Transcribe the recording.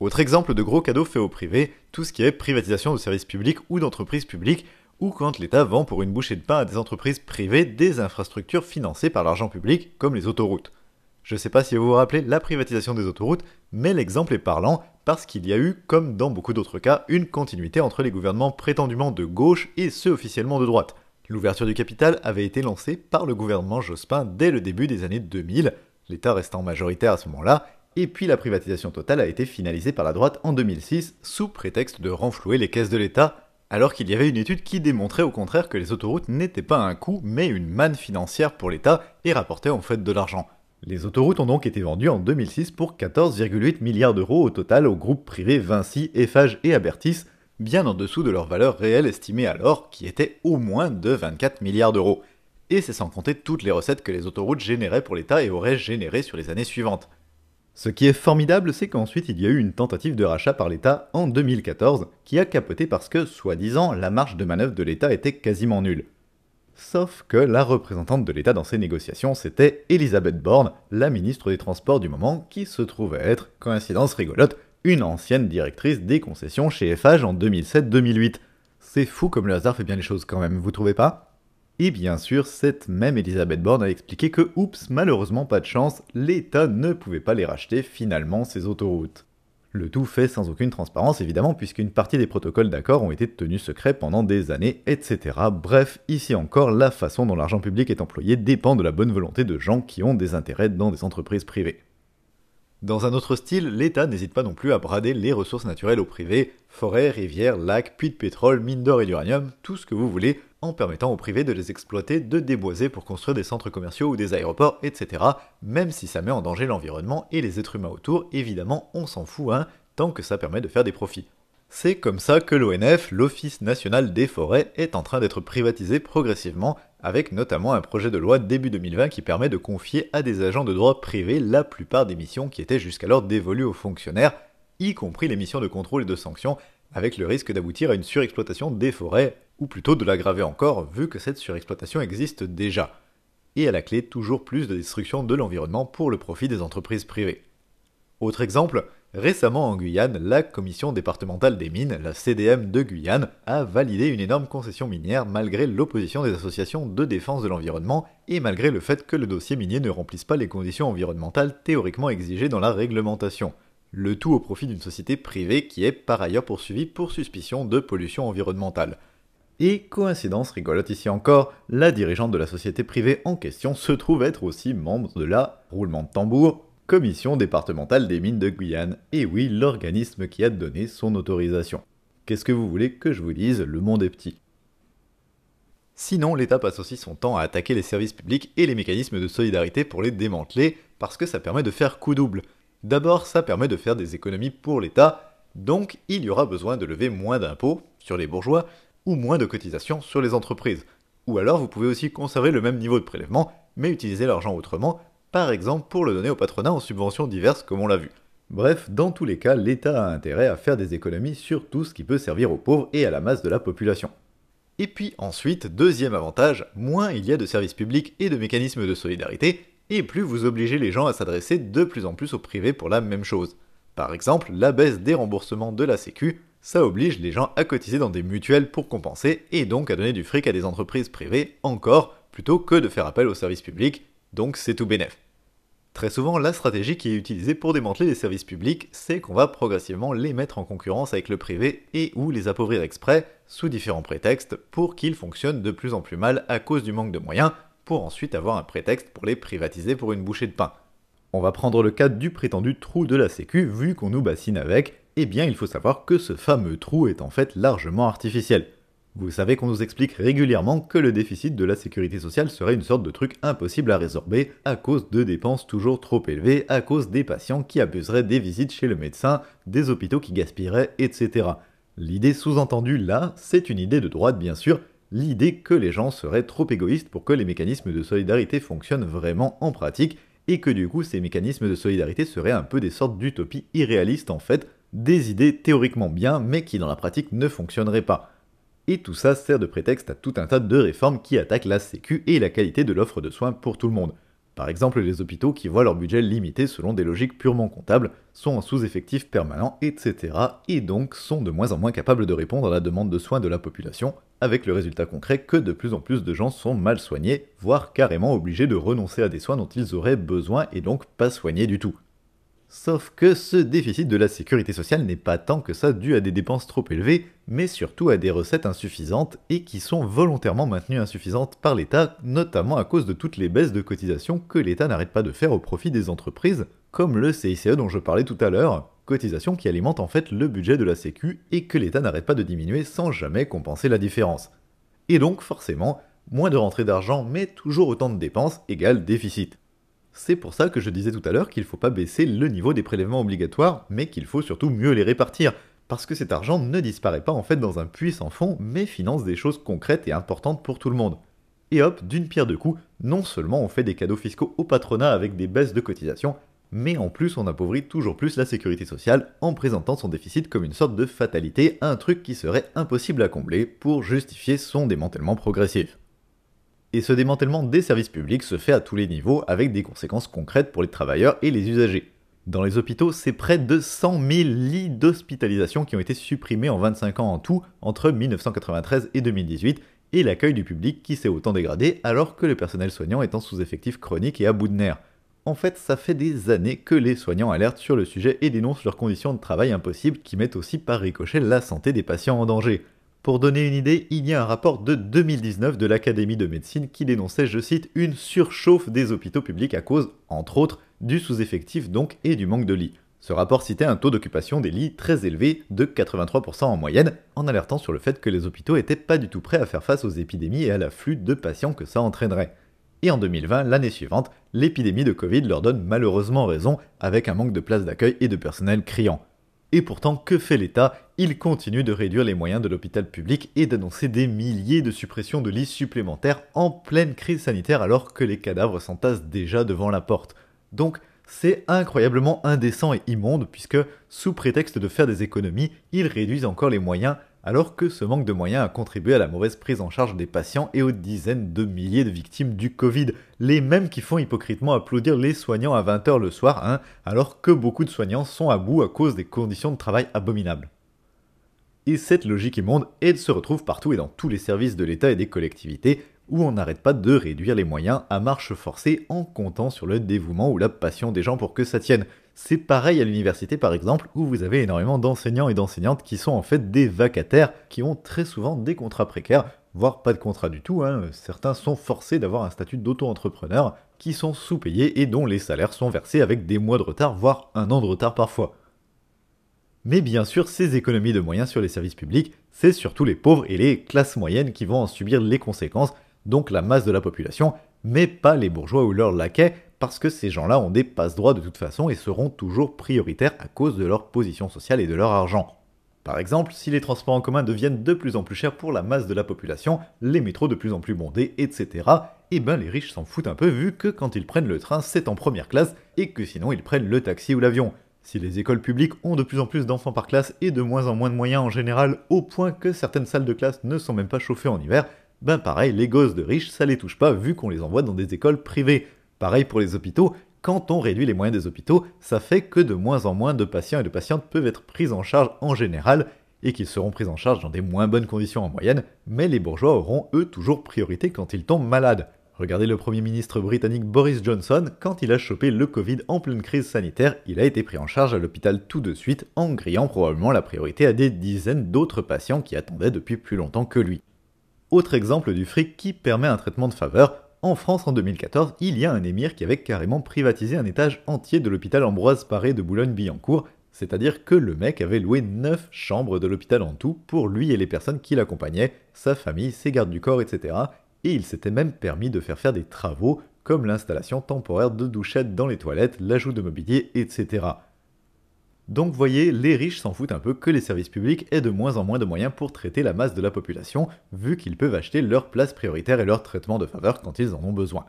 Autre exemple de gros cadeaux faits au privé, tout ce qui est privatisation de services publics ou d'entreprises publiques, ou quand l'État vend pour une bouchée de pain à des entreprises privées des infrastructures financées par l'argent public, comme les autoroutes. Je ne sais pas si vous vous rappelez la privatisation des autoroutes, mais l'exemple est parlant parce qu'il y a eu, comme dans beaucoup d'autres cas, une continuité entre les gouvernements prétendument de gauche et ceux officiellement de droite. L'ouverture du capital avait été lancée par le gouvernement Jospin dès le début des années 2000, l'État restant majoritaire à ce moment-là, et puis la privatisation totale a été finalisée par la droite en 2006 sous prétexte de renflouer les caisses de l'État, alors qu'il y avait une étude qui démontrait au contraire que les autoroutes n'étaient pas un coût mais une manne financière pour l'État et rapportaient en fait de l'argent. Les autoroutes ont donc été vendues en 2006 pour 14,8 milliards d'euros au total aux groupes privés Vinci, Eiffage et Abertis, bien en dessous de leur valeur réelle estimée alors, qui était au moins de 24 milliards d'euros. Et c'est sans compter toutes les recettes que les autoroutes généraient pour l'État et auraient générées sur les années suivantes. Ce qui est formidable, c'est qu'ensuite il y a eu une tentative de rachat par l'État en 2014, qui a capoté parce que, soi-disant, la marge de manœuvre de l'État était quasiment nulle. Sauf que la représentante de l'État dans ces négociations, c'était Elisabeth Borne, la ministre des Transports du moment, qui se trouvait être, coïncidence rigolote, une ancienne directrice des concessions chez Eiffage en 2007-2008. C'est fou comme le hasard fait bien les choses quand même, vous trouvez pas? Et bien sûr, cette même Elisabeth Borne a expliqué que, oups, malheureusement pas de chance, l'État ne pouvait pas les racheter finalement ces autoroutes. Le tout fait sans aucune transparence évidemment puisqu'une partie des protocoles d'accord ont été tenus secrets pendant des années, etc. Bref, ici encore, la façon dont l'argent public est employé dépend de la bonne volonté de gens qui ont des intérêts dans des entreprises privées. Dans un autre style, l'État n'hésite pas non plus à brader les ressources naturelles au privé, forêts, rivières, lacs, puits de pétrole, mines d'or et d'uranium, tout ce que vous voulez, en permettant au privé de les exploiter, de déboiser pour construire des centres commerciaux ou des aéroports, etc. Même si ça met en danger l'environnement et les êtres humains autour, évidemment on s'en fout, hein, tant que ça permet de faire des profits. C'est comme ça que l'ONF, l'Office national des forêts, est en train d'être privatisé progressivement, avec notamment un projet de loi début 2020 qui permet de confier à des agents de droit privé la plupart des missions qui étaient jusqu'alors dévolues aux fonctionnaires, y compris les missions de contrôle et de sanction, avec le risque d'aboutir à une surexploitation des forêts, ou plutôt de l'aggraver encore, vu que cette surexploitation existe déjà. Et à la clé, toujours plus de destruction de l'environnement pour le profit des entreprises privées. Autre exemple, Récemment en Guyane, la commission départementale des mines, la CDM de Guyane, a validé une énorme concession minière malgré l'opposition des associations de défense de l'environnement et malgré le fait que le dossier minier ne remplisse pas les conditions environnementales théoriquement exigées dans la réglementation. Le tout au profit d'une société privée qui est par ailleurs poursuivie pour suspicion de pollution environnementale. Et coïncidence rigolote ici encore, la dirigeante de la société privée en question se trouve être aussi membre de la, roulement de tambour, Commission départementale des mines de Guyane, et oui, l'organisme qui a donné son autorisation. Qu'est-ce que vous voulez que je vous dise, le monde est petit. Sinon, l'État passe aussi son temps à attaquer les services publics et les mécanismes de solidarité pour les démanteler, parce que ça permet de faire coup double. D'abord, ça permet de faire des économies pour l'État, donc il y aura besoin de lever moins d'impôts sur les bourgeois, ou moins de cotisations sur les entreprises. Ou alors vous pouvez aussi conserver le même niveau de prélèvement, mais utiliser l'argent autrement, par exemple pour le donner au patronat en subventions diverses comme on l'a vu. Bref, dans tous les cas, l'État a intérêt à faire des économies sur tout ce qui peut servir aux pauvres et à la masse de la population. Et puis ensuite, deuxième avantage, moins il y a de services publics et de mécanismes de solidarité, et plus vous obligez les gens à s'adresser de plus en plus au privé pour la même chose. Par exemple, la baisse des remboursements de la Sécu, ça oblige les gens à cotiser dans des mutuelles pour compenser, et donc à donner du fric à des entreprises privées encore, plutôt que de faire appel aux services publics, donc c'est tout bénef. Très souvent, la stratégie qui est utilisée pour démanteler les services publics, c'est qu'on va progressivement les mettre en concurrence avec le privé et ou les appauvrir exprès, sous différents prétextes, pour qu'ils fonctionnent de plus en plus mal à cause du manque de moyens, pour ensuite avoir un prétexte pour les privatiser pour une bouchée de pain. On va prendre le cas du prétendu trou de la Sécu, vu qu'on nous bassine avec, eh bien il faut savoir que ce fameux trou est en fait largement artificiel. Vous savez qu'on nous explique régulièrement que le déficit de la sécurité sociale serait une sorte de truc impossible à résorber à cause de dépenses toujours trop élevées, à cause des patients qui abuseraient des visites chez le médecin, des hôpitaux qui gaspilleraient, etc. L'idée sous-entendue là, c'est une idée de droite bien sûr, l'idée que les gens seraient trop égoïstes pour que les mécanismes de solidarité fonctionnent vraiment en pratique, et que du coup ces mécanismes de solidarité seraient un peu des sortes d'utopies irréalistes en fait, des idées théoriquement bien mais qui dans la pratique ne fonctionneraient pas et tout ça sert de prétexte à tout un tas de réformes qui attaquent la sécu et la qualité de l'offre de soins pour tout le monde. Par exemple, les hôpitaux qui voient leur budget limité selon des logiques purement comptables, sont en sous-effectif permanent, etc. et donc sont de moins en moins capables de répondre à la demande de soins de la population, avec le résultat concret que de plus en plus de gens sont mal soignés, voire carrément obligés de renoncer à des soins dont ils auraient besoin et donc pas soignés du tout. Sauf que ce déficit de la sécurité sociale n'est pas tant que ça dû à des dépenses trop élevées, mais surtout à des recettes insuffisantes et qui sont volontairement maintenues insuffisantes par l'État, notamment à cause de toutes les baisses de cotisations que l'État n'arrête pas de faire au profit des entreprises, comme le CICE dont je parlais tout à l'heure, cotisation qui alimente en fait le budget de la Sécu et que l'État n'arrête pas de diminuer sans jamais compenser la différence. Et donc forcément, moins de rentrée d'argent mais toujours autant de dépenses égale déficit. C'est pour ça que je disais tout à l'heure qu'il ne faut pas baisser le niveau des prélèvements obligatoires, mais qu'il faut surtout mieux les répartir, parce que cet argent ne disparaît pas en fait dans un puits sans fond, mais finance des choses concrètes et importantes pour tout le monde. Et hop, d'une pierre deux coups, non seulement on fait des cadeaux fiscaux au patronat avec des baisses de cotisations, mais en plus on appauvrit toujours plus la sécurité sociale en présentant son déficit comme une sorte de fatalité, un truc qui serait impossible à combler pour justifier son démantèlement progressif. Et ce démantèlement des services publics se fait à tous les niveaux avec des conséquences concrètes pour les travailleurs et les usagers. Dans les hôpitaux, c'est près de 100 000 lits d'hospitalisation qui ont été supprimés en 25 ans en tout entre 1993 et 2018, et l'accueil du public qui s'est autant dégradé alors que le personnel soignant en sous-effectif chronique et à bout de nerfs. En fait, ça fait des années que les soignants alertent sur le sujet et dénoncent leurs conditions de travail impossibles qui mettent aussi par ricochet la santé des patients en danger. Pour donner une idée, il y a un rapport de 2019 de l'Académie de médecine qui dénonçait, je cite, une surchauffe des hôpitaux publics à cause, entre autres, du sous-effectif donc et du manque de lits. Ce rapport citait un taux d'occupation des lits très élevé de 83% en moyenne, en alertant sur le fait que les hôpitaux étaient pas du tout prêts à faire face aux épidémies et à l'afflux de patients que ça entraînerait. Et en 2020, l'année suivante, l'épidémie de Covid leur donne malheureusement raison avec un manque de places d'accueil et de personnel criant. Et pourtant, que fait l'État? Il continue de réduire les moyens de l'hôpital public et d'annoncer des milliers de suppressions de lits supplémentaires en pleine crise sanitaire alors que les cadavres s'entassent déjà devant la porte. Donc, c'est incroyablement indécent et immonde puisque, sous prétexte de faire des économies, ils réduisent encore les moyens alors que ce manque de moyens a contribué à la mauvaise prise en charge des patients et aux dizaines de milliers de victimes du Covid, les mêmes qui font hypocritement applaudir les soignants à 20h le soir, hein, alors que beaucoup de soignants sont à bout à cause des conditions de travail abominables. Et cette logique immonde, elle se retrouve partout et dans tous les services de l'État et des collectivités, où on n'arrête pas de réduire les moyens à marche forcée en comptant sur le dévouement ou la passion des gens pour que ça tienne. C'est pareil à l'université par exemple, où vous avez énormément d'enseignants et d'enseignantes qui sont en fait des vacataires, qui ont très souvent des contrats précaires, voire pas de contrat du tout. Hein. Certains sont forcés d'avoir un statut d'auto-entrepreneur, qui sont sous-payés et dont les salaires sont versés avec des mois de retard, voire un an de retard parfois. Mais bien sûr, ces économies de moyens sur les services publics, c'est surtout les pauvres et les classes moyennes qui vont en subir les conséquences, donc la masse de la population, mais pas les bourgeois ou leurs laquais, parce que ces gens-là ont des passe-droits de toute façon et seront toujours prioritaires à cause de leur position sociale et de leur argent. Par exemple, si les transports en commun deviennent de plus en plus chers pour la masse de la population, les métros de plus en plus bondés, etc., eh ben les riches s'en foutent un peu vu que quand ils prennent le train, c'est en première classe et que sinon ils prennent le taxi ou l'avion. Si les écoles publiques ont de plus en plus d'enfants par classe et de moins en moins de moyens en général, au point que certaines salles de classe ne sont même pas chauffées en hiver, ben pareil, les gosses de riches, ça les touche pas vu qu'on les envoie dans des écoles privées. Pareil pour les hôpitaux, quand on réduit les moyens des hôpitaux, ça fait que de moins en moins de patients et de patientes peuvent être pris en charge en général, et qu'ils seront pris en charge dans des moins bonnes conditions en moyenne, mais les bourgeois auront eux toujours priorité quand ils tombent malades. Regardez le Premier ministre britannique Boris Johnson, quand il a chopé le Covid en pleine crise sanitaire, il a été pris en charge à l'hôpital tout de suite en grillant probablement la priorité à des dizaines d'autres patients qui attendaient depuis plus longtemps que lui. Autre exemple du fric qui permet un traitement de faveur, en France, en 2014, il y a un émir qui avait carrément privatisé un étage entier de l'hôpital Ambroise Paré de Boulogne-Billancourt, c'est-à-dire que le mec avait loué 9 chambres de l'hôpital en tout pour lui et les personnes qui l'accompagnaient, sa famille, ses gardes du corps, etc. Et il s'était même permis de faire faire des travaux comme l'installation temporaire de douchettes dans les toilettes, l'ajout de mobilier, etc. Donc voyez, les riches s'en foutent un peu que les services publics aient de moins en moins de moyens pour traiter la masse de la population, vu qu'ils peuvent acheter leur place prioritaire et leur traitement de faveur quand ils en ont besoin.